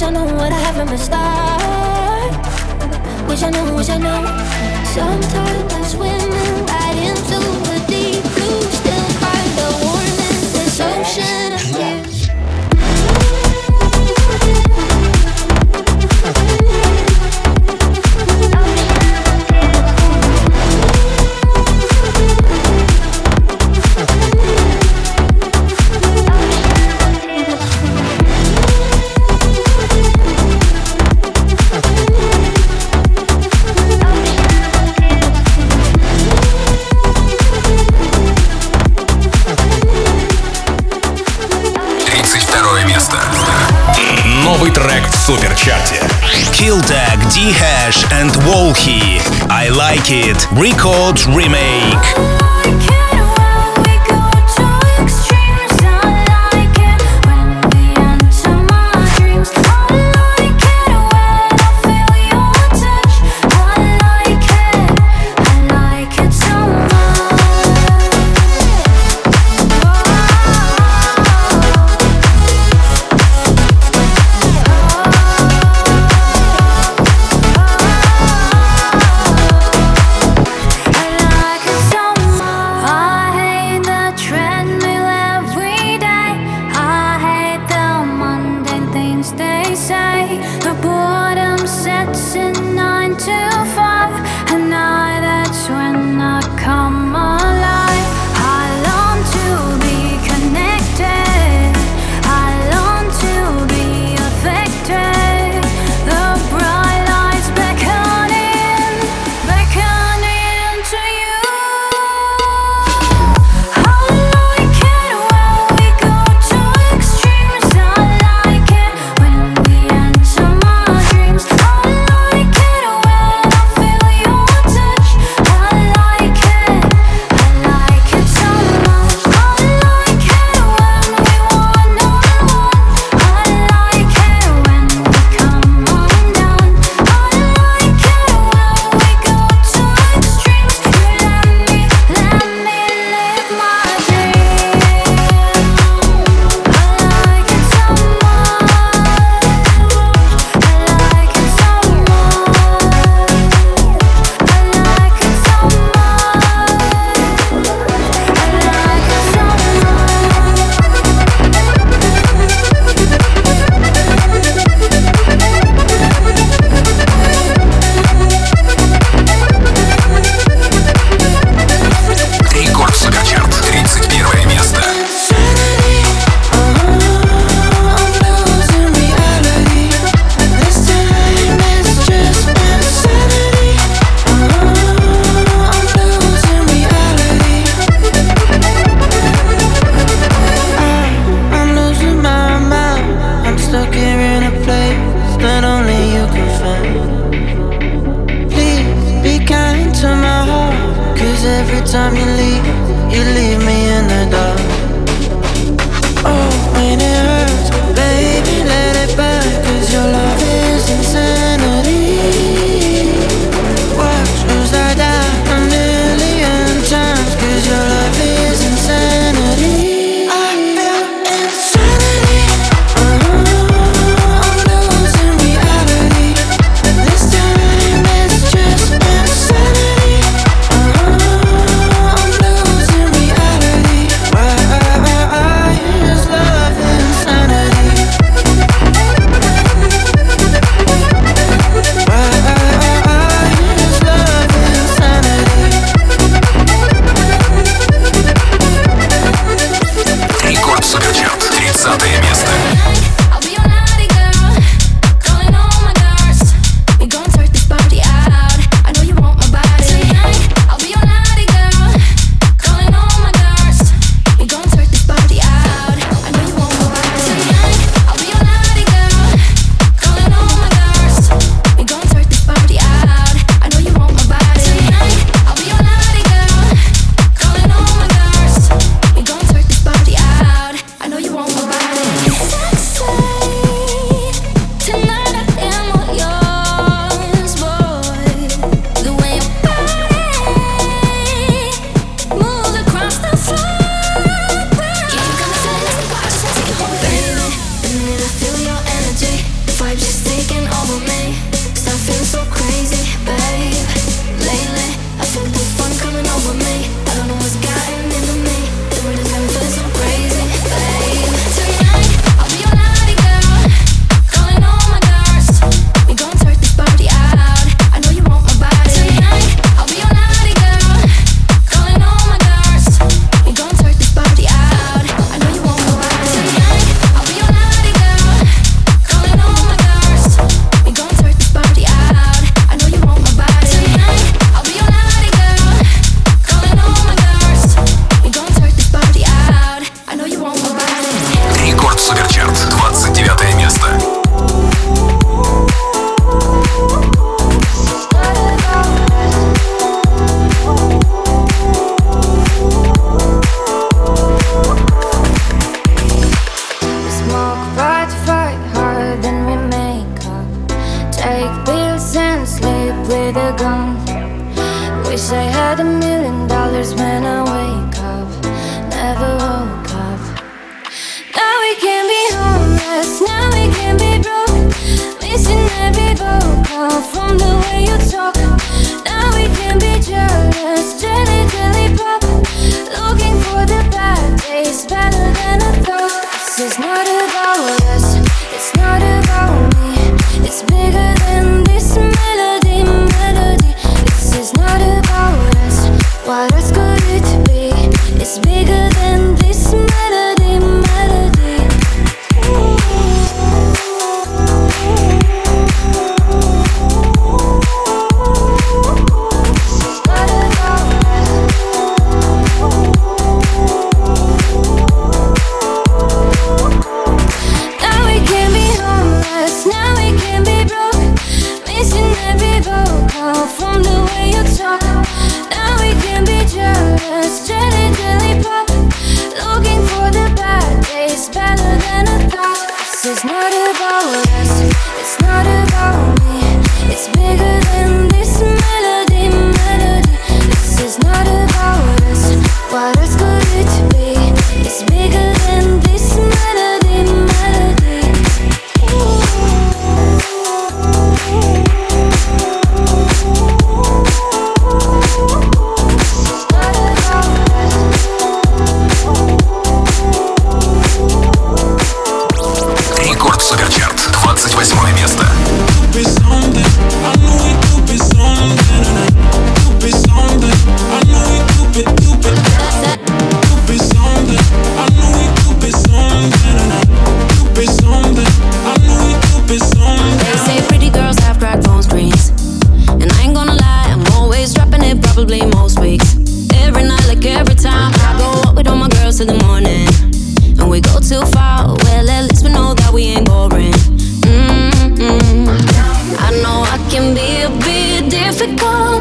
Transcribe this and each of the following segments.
Wish I knew what I have from the start. Wish I knew, wish I knew. Sometimes when Kid Records Remake.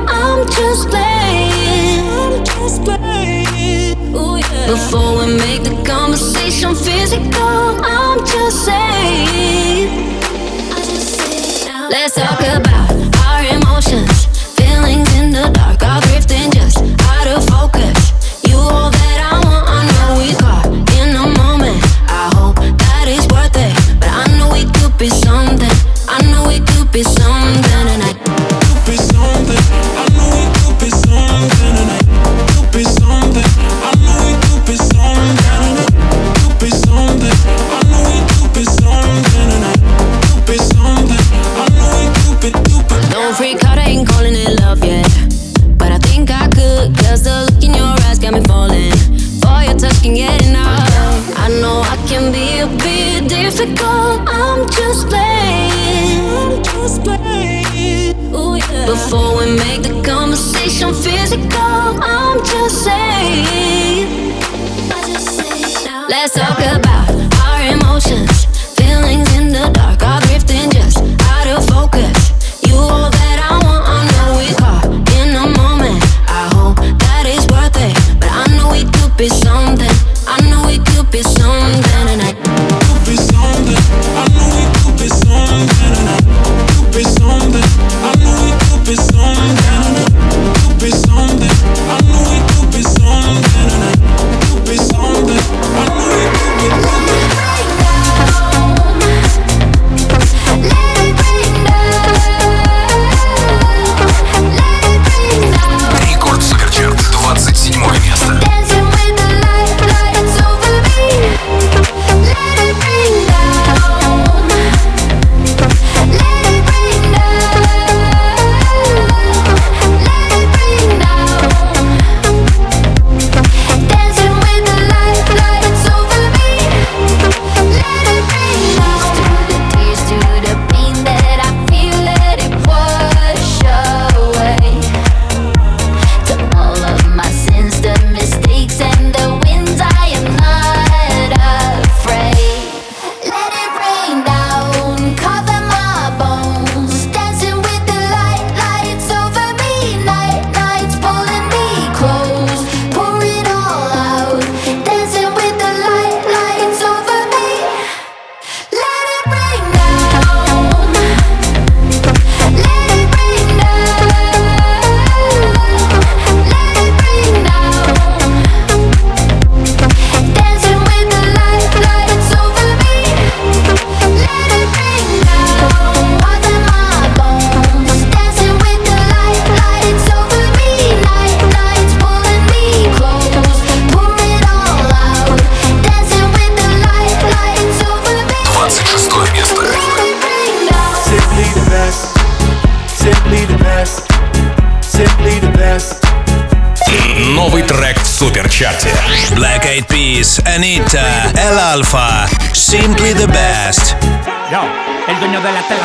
I'm just playing. I'm just playing. Ooh, yeah. Before we make the conversation physical, I'm just saying. I just saying Let's talk about.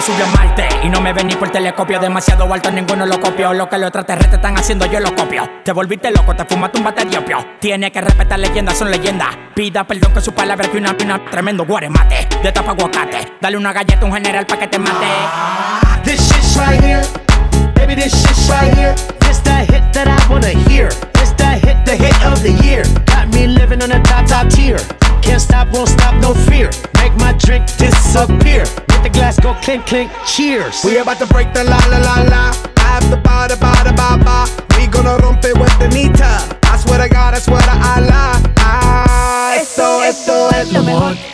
Subió a Marte Y no me ven ni por telescopio. Demasiado alto, ninguno lo copió Lo que los extraterrestres están haciendo, yo lo copio. Te volviste loco, te fumaste un bate diopio Tiene que respetar leyendas, son leyendas. Pida perdón que su palabra que una pina. Tremendo guaremate, de tapa aguacate. Dale una galleta a un general pa' que te mate. This shit's right here. Baby, this shit's right here. This the hit that I wanna hear. This the hit, the hit of the year. Got me living on a top, top tier. Can't stop, won't stop, no fear. Make my drink disappear glass go clink, clink, cheers We about to break the la la la la. I have the ba da ba da ba ba. We gonna rompe with the nita. I swear to God, I swear to Allah. Ah, esto, esto es lo mejor.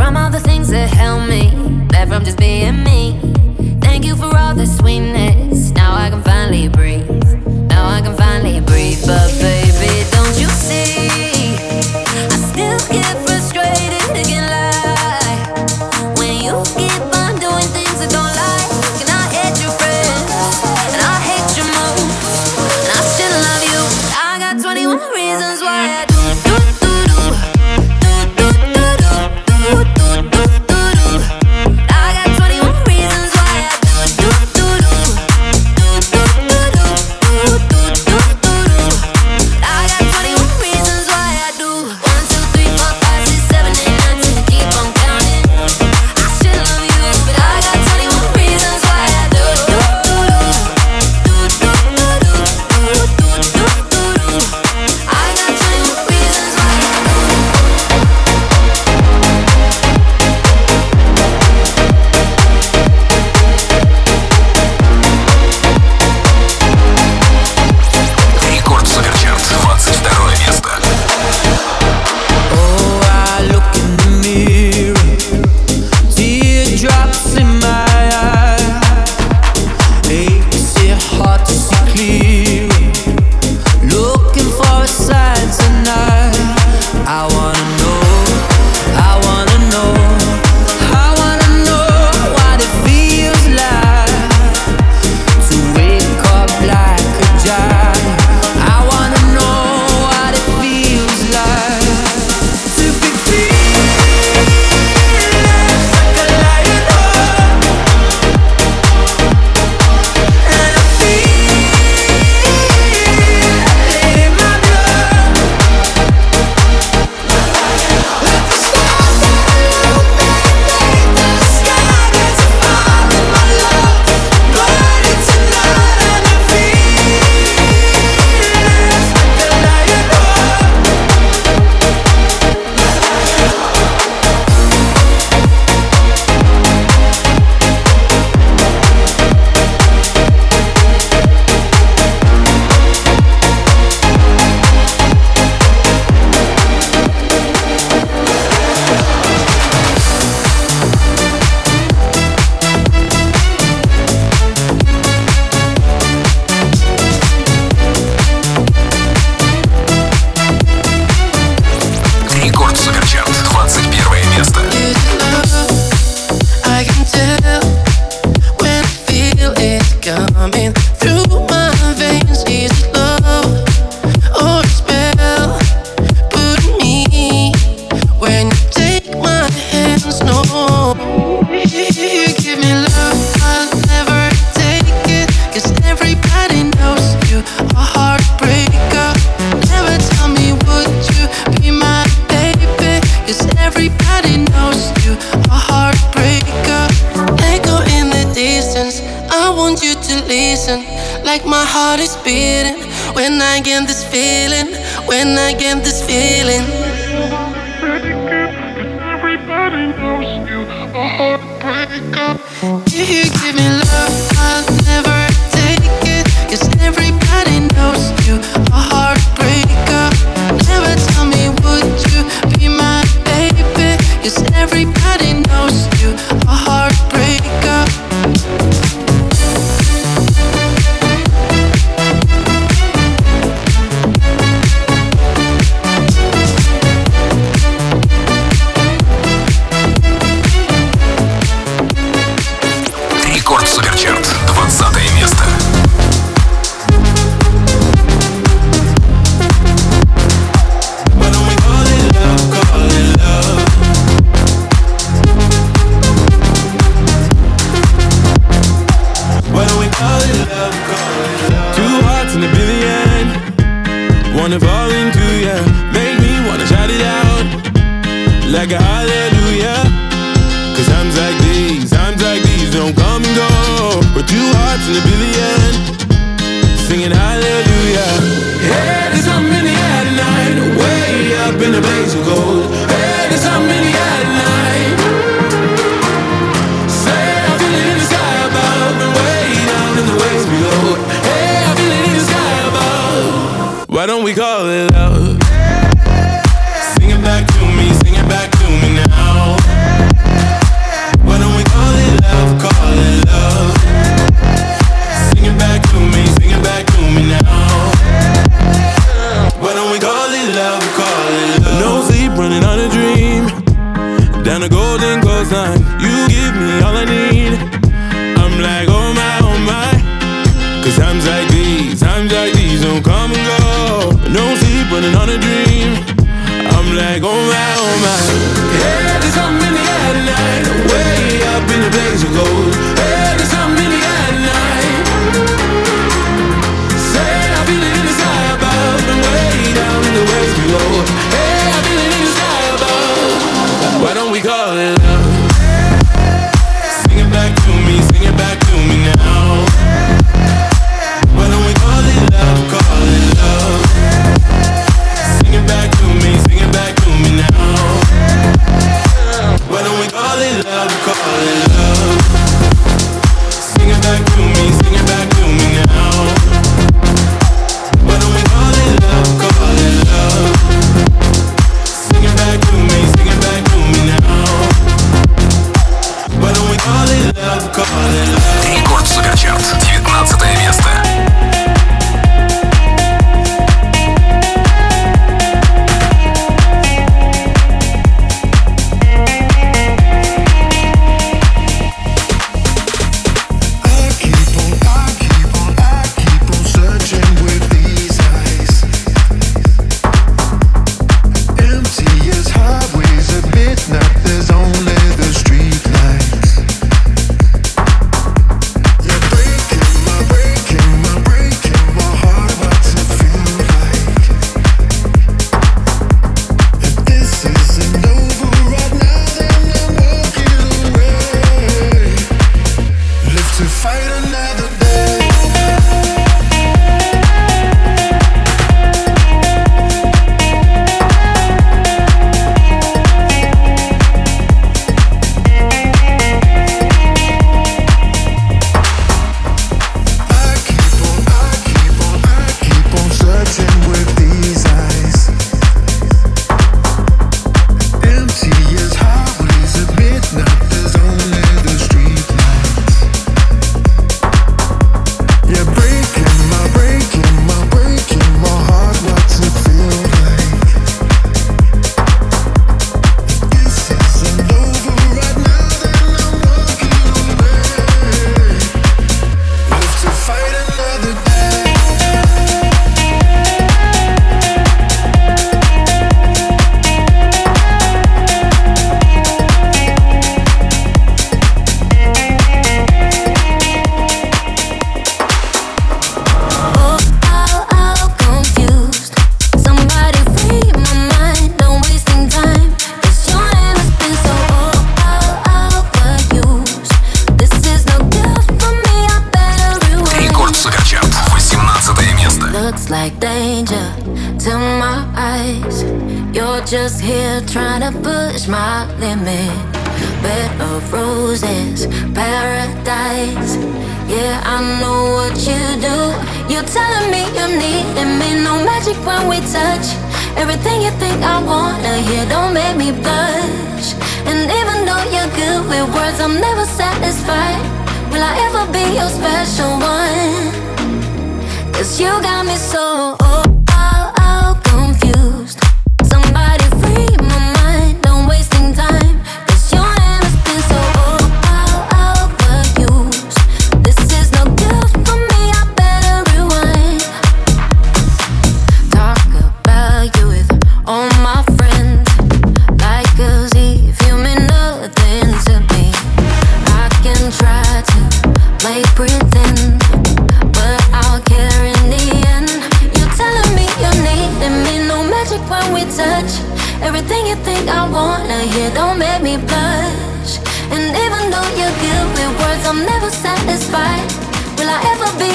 From all the things that held me, that from just being me. Thank you for all the sweetness. Now I can finally breathe. Now I can finally breathe. But baby, don't you see?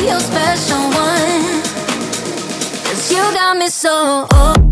Your special one? Cause you got me so oh,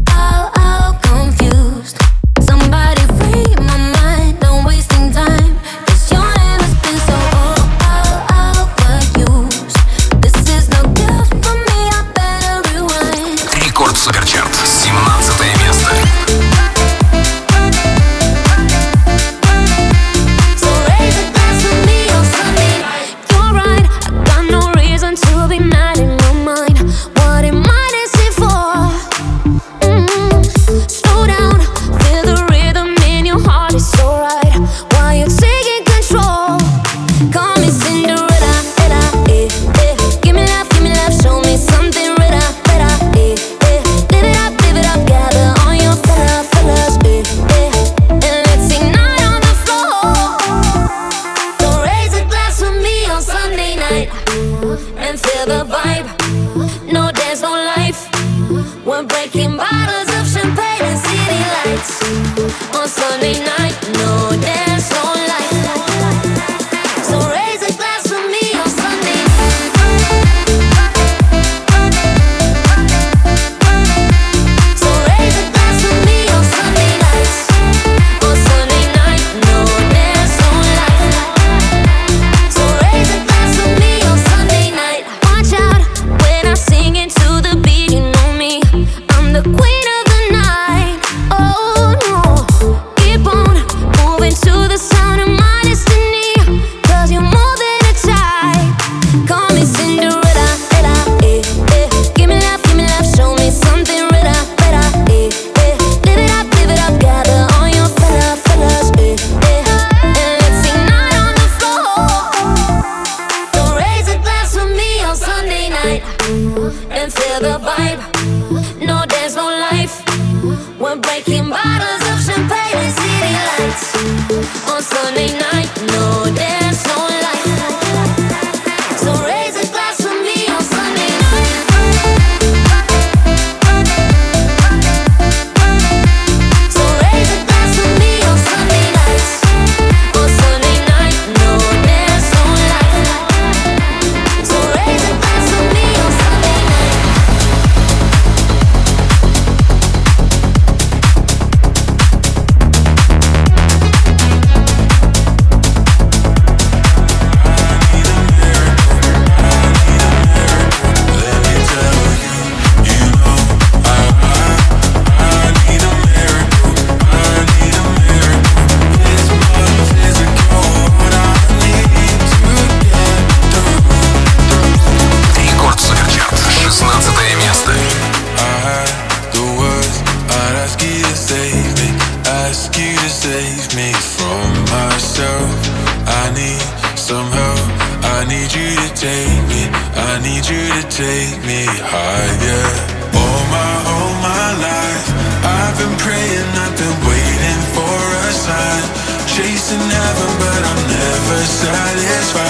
but I'm never satisfied.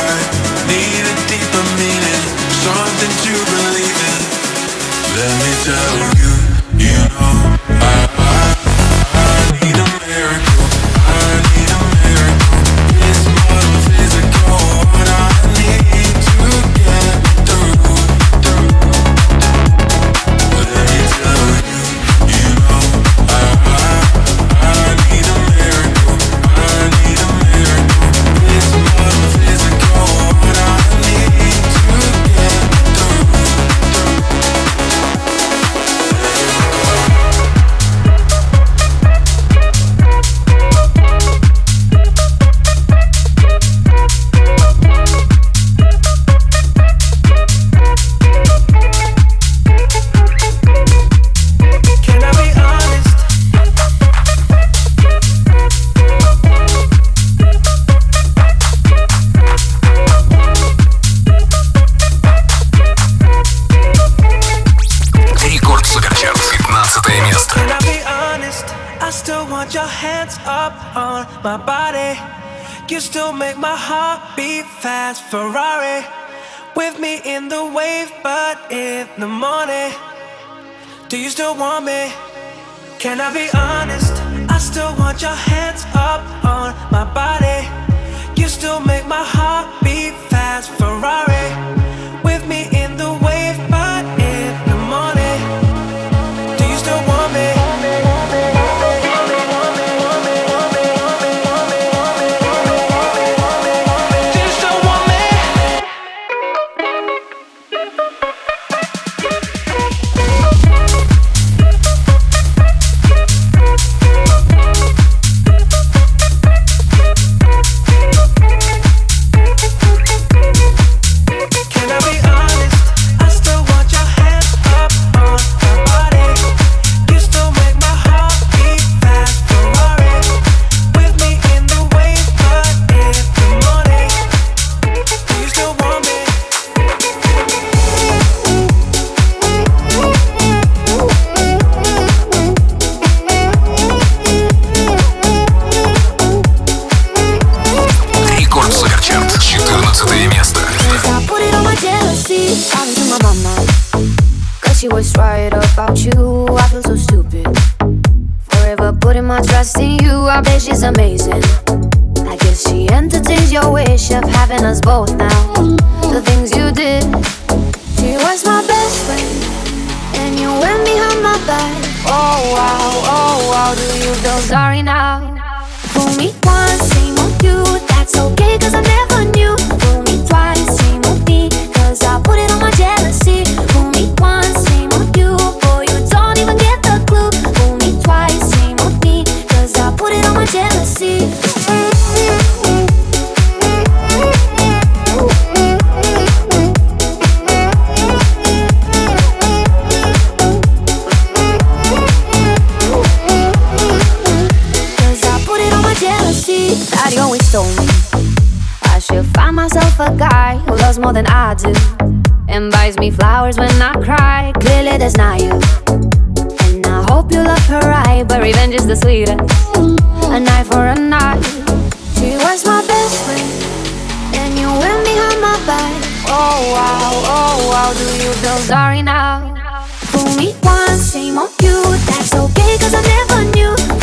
but revenge is the sweetest. A knife for a knife. She was my best friend, and you went behind my back. Oh wow, oh wow, do you feel sorry now? Fool me once, shame on you. That's okay, cause I never knew.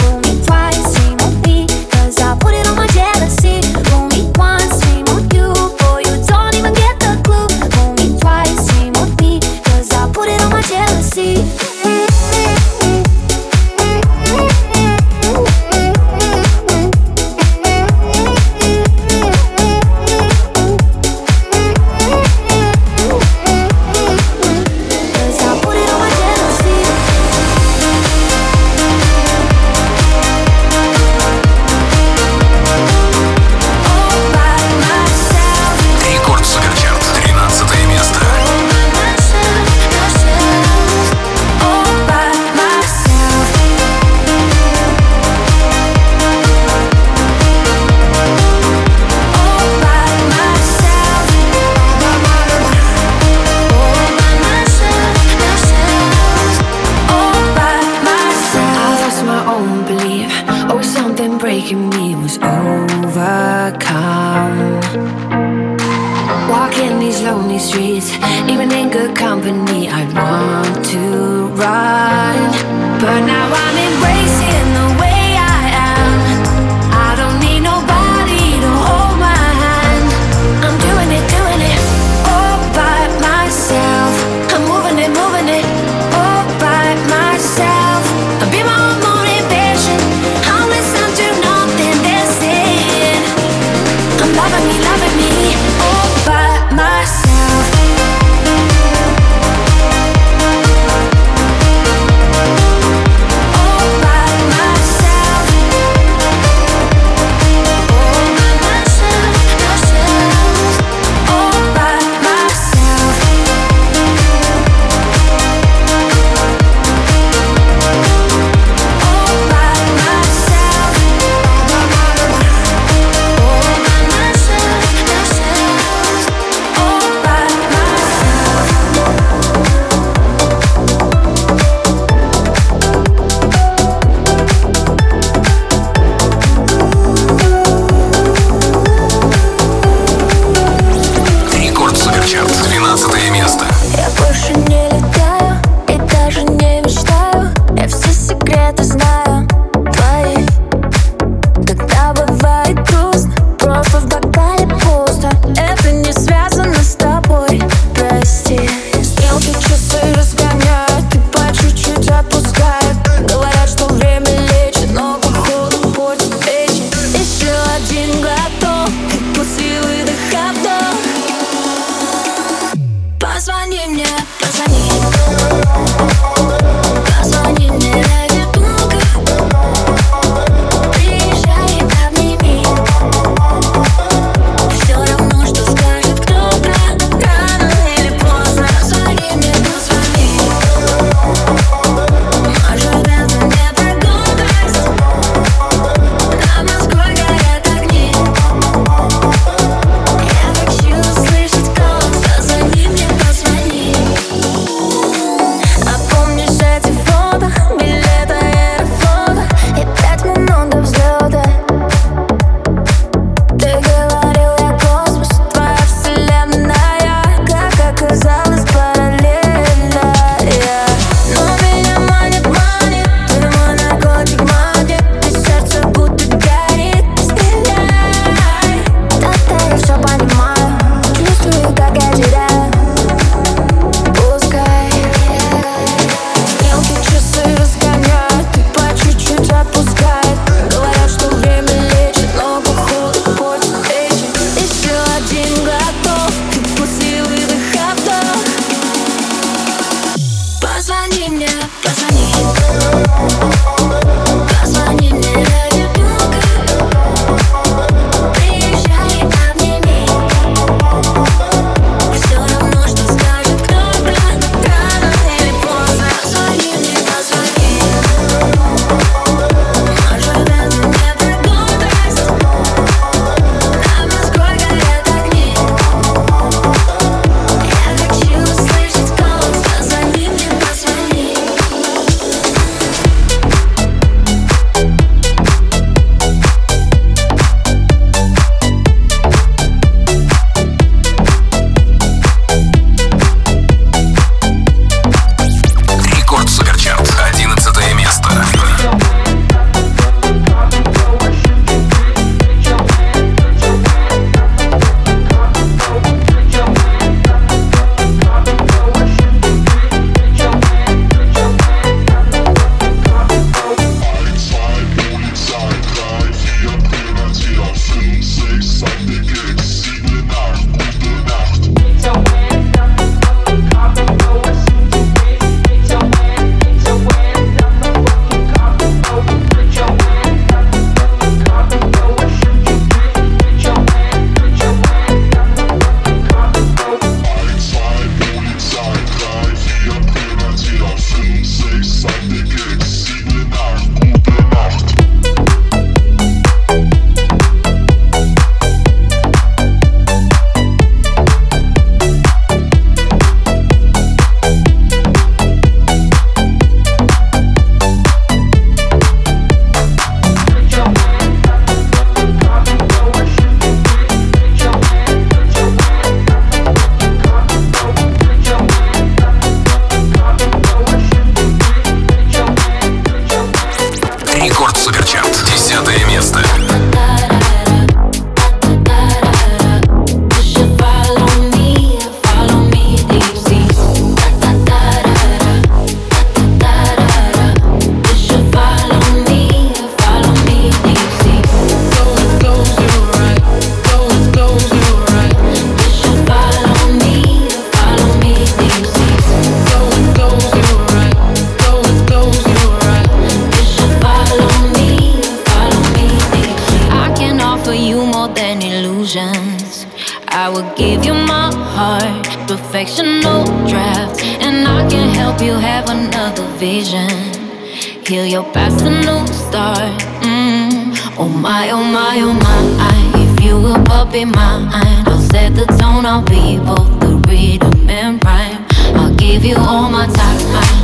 Rhythm and rhyme. I'll give you all my time.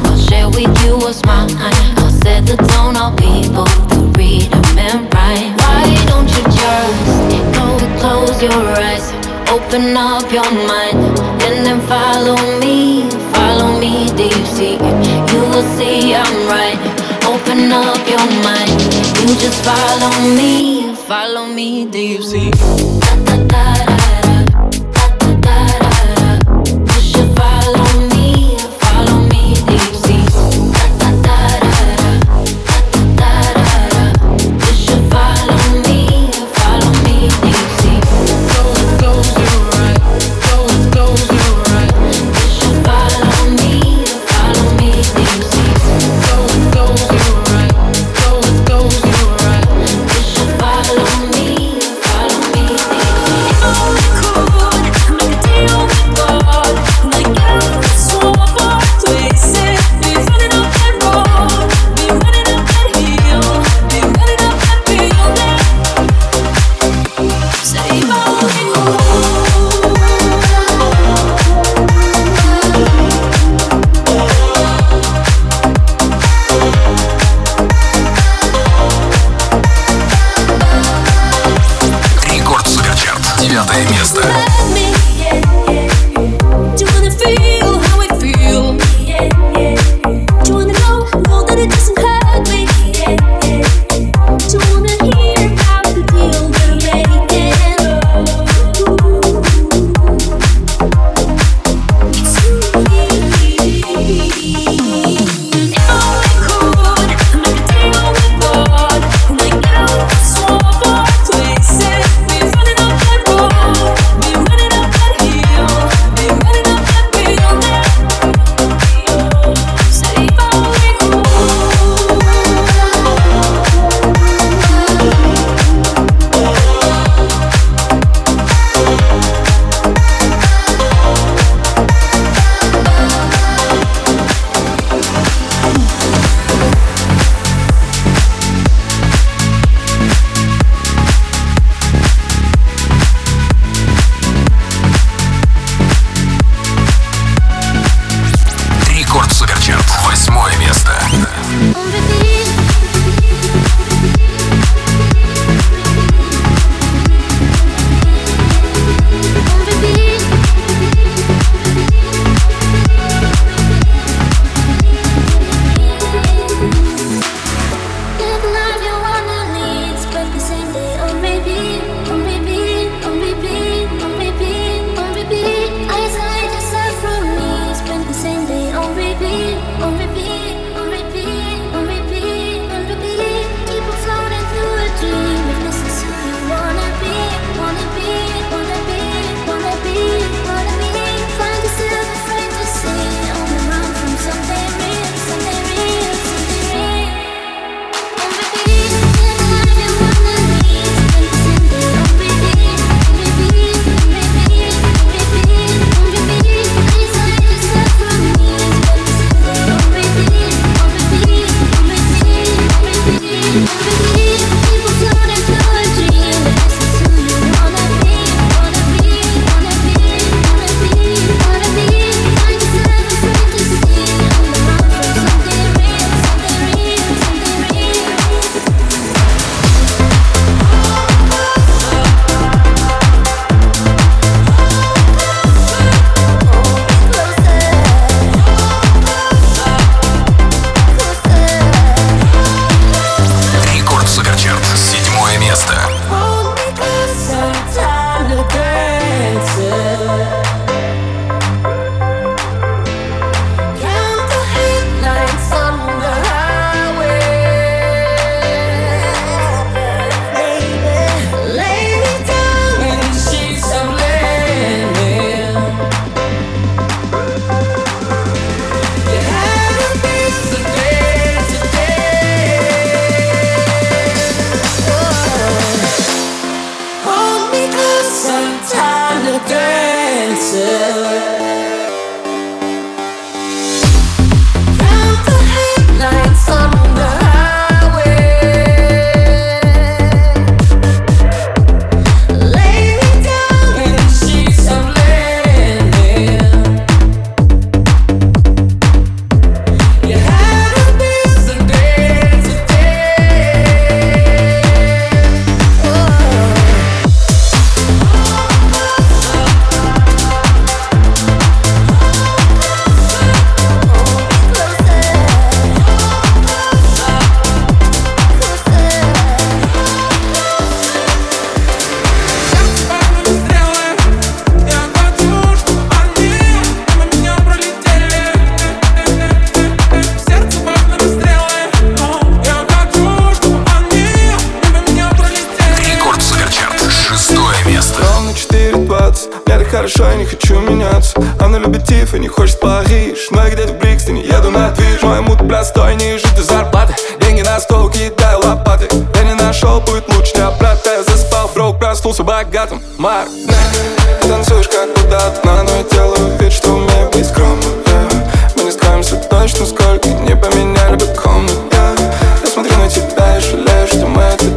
I'll share with you what's mine. I'll set the tone. I'll be both the rhythm and rhyme. Why don't you just go close your eyes, open up your mind, and then follow me, follow me. You see? You will see I'm right. Open up your mind. You just follow me, follow me. See? Da, da, da, da. хорошо, я не хочу меняться Она любит тиф и не хочет Париж. Но я где-то в Брикстоне, еду на движ Мой мут простой, ниже ты зарплаты. Деньги на стол, кидаю лопаты. Я не нашел, будет лучше не обратно Я заспал, брок, проснулся богатым. Марк, танцуешь как куда-то, Но я делаю вид, что умею быть скромным Мы не скроемся точно, сколько не поменяли бы комнат Я смотрю на тебя и жалею, что мы это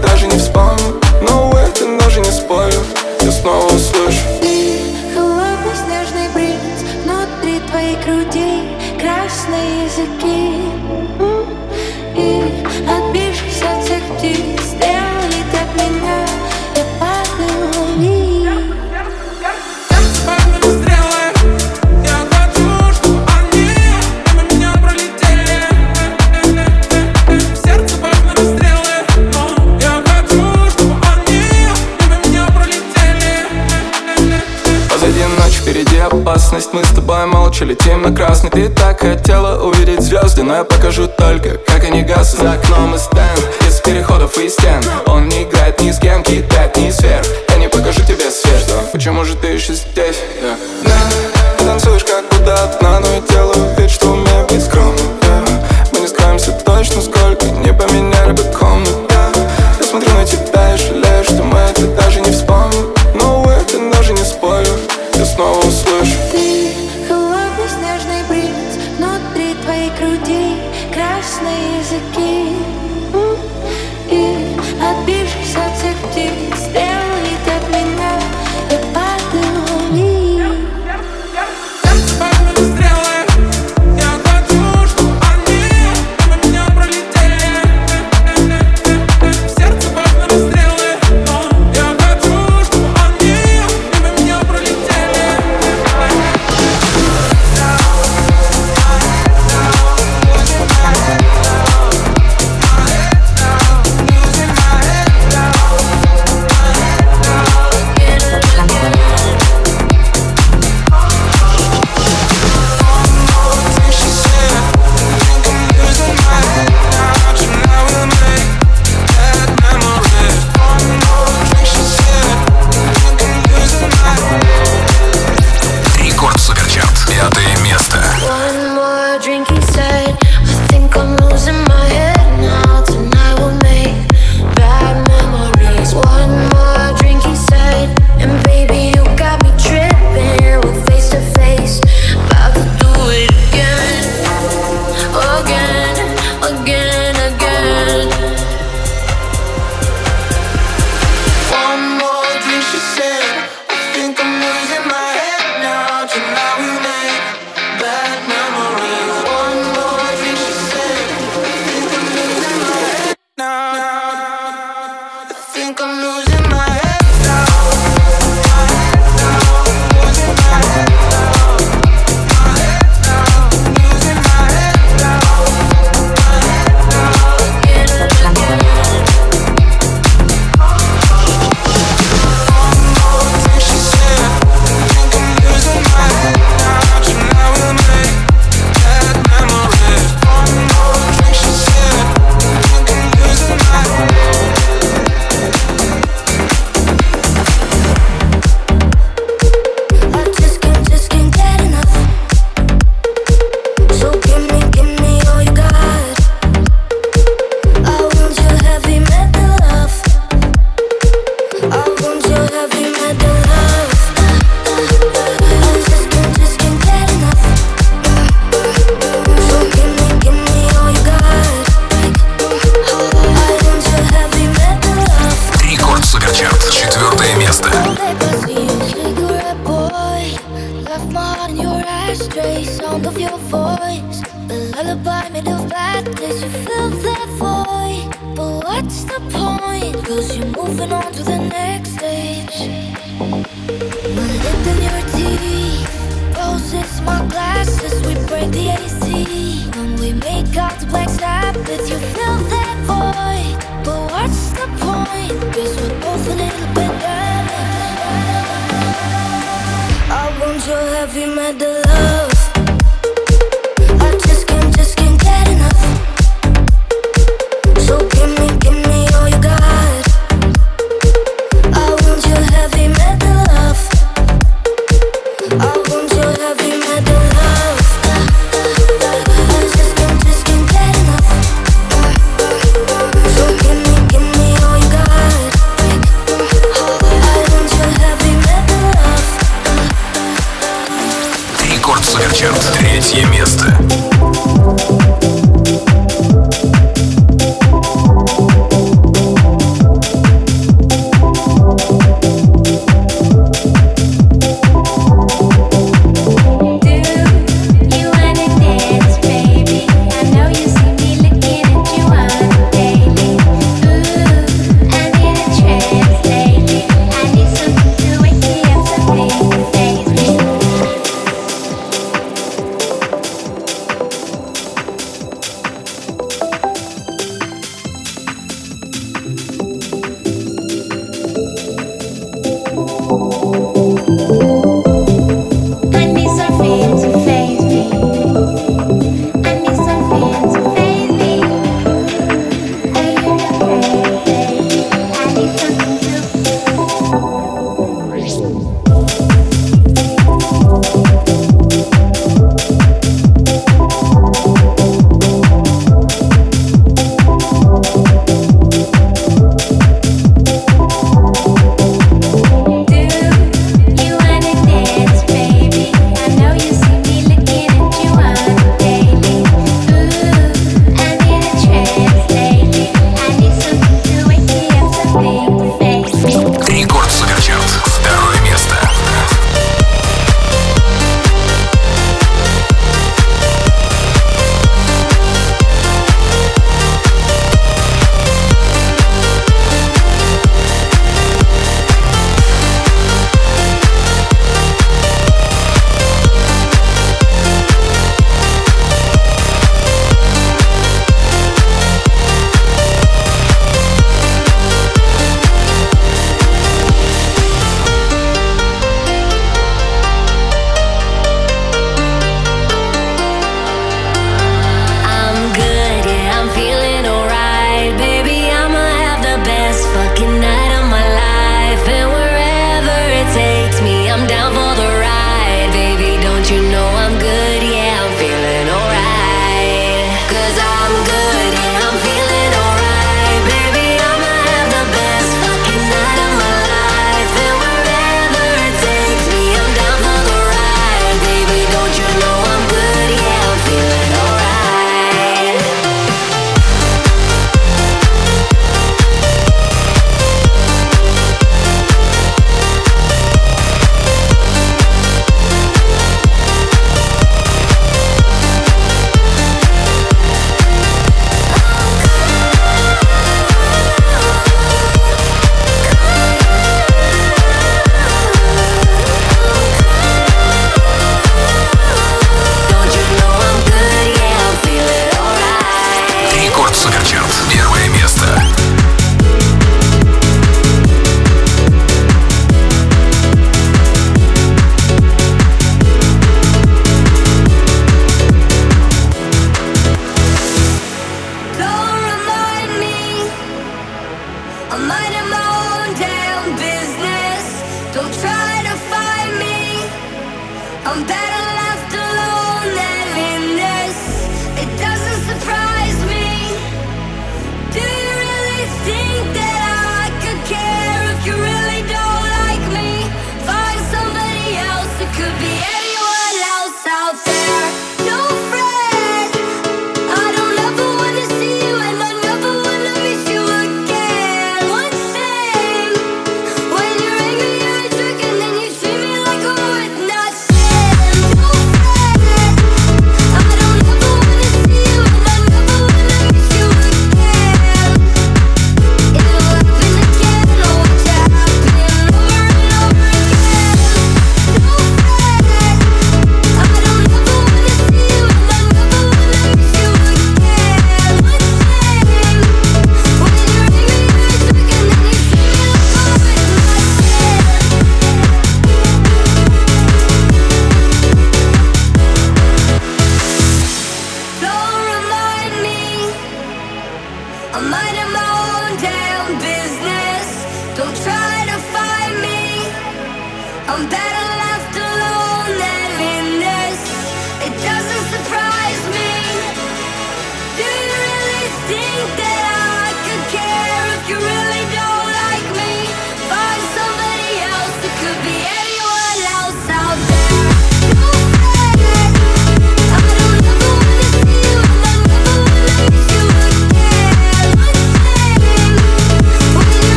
ночи летим на красный Ты так хотела увидеть звезды Но я покажу только, как они гасят За окном и стенд, из переходов и стен Он не играет ни с кем, кидает ни сверх Я не покажу тебе свет Что? Почему же ты еще здесь? Yeah. Да, ты танцуешь как будто одна, но и делаешь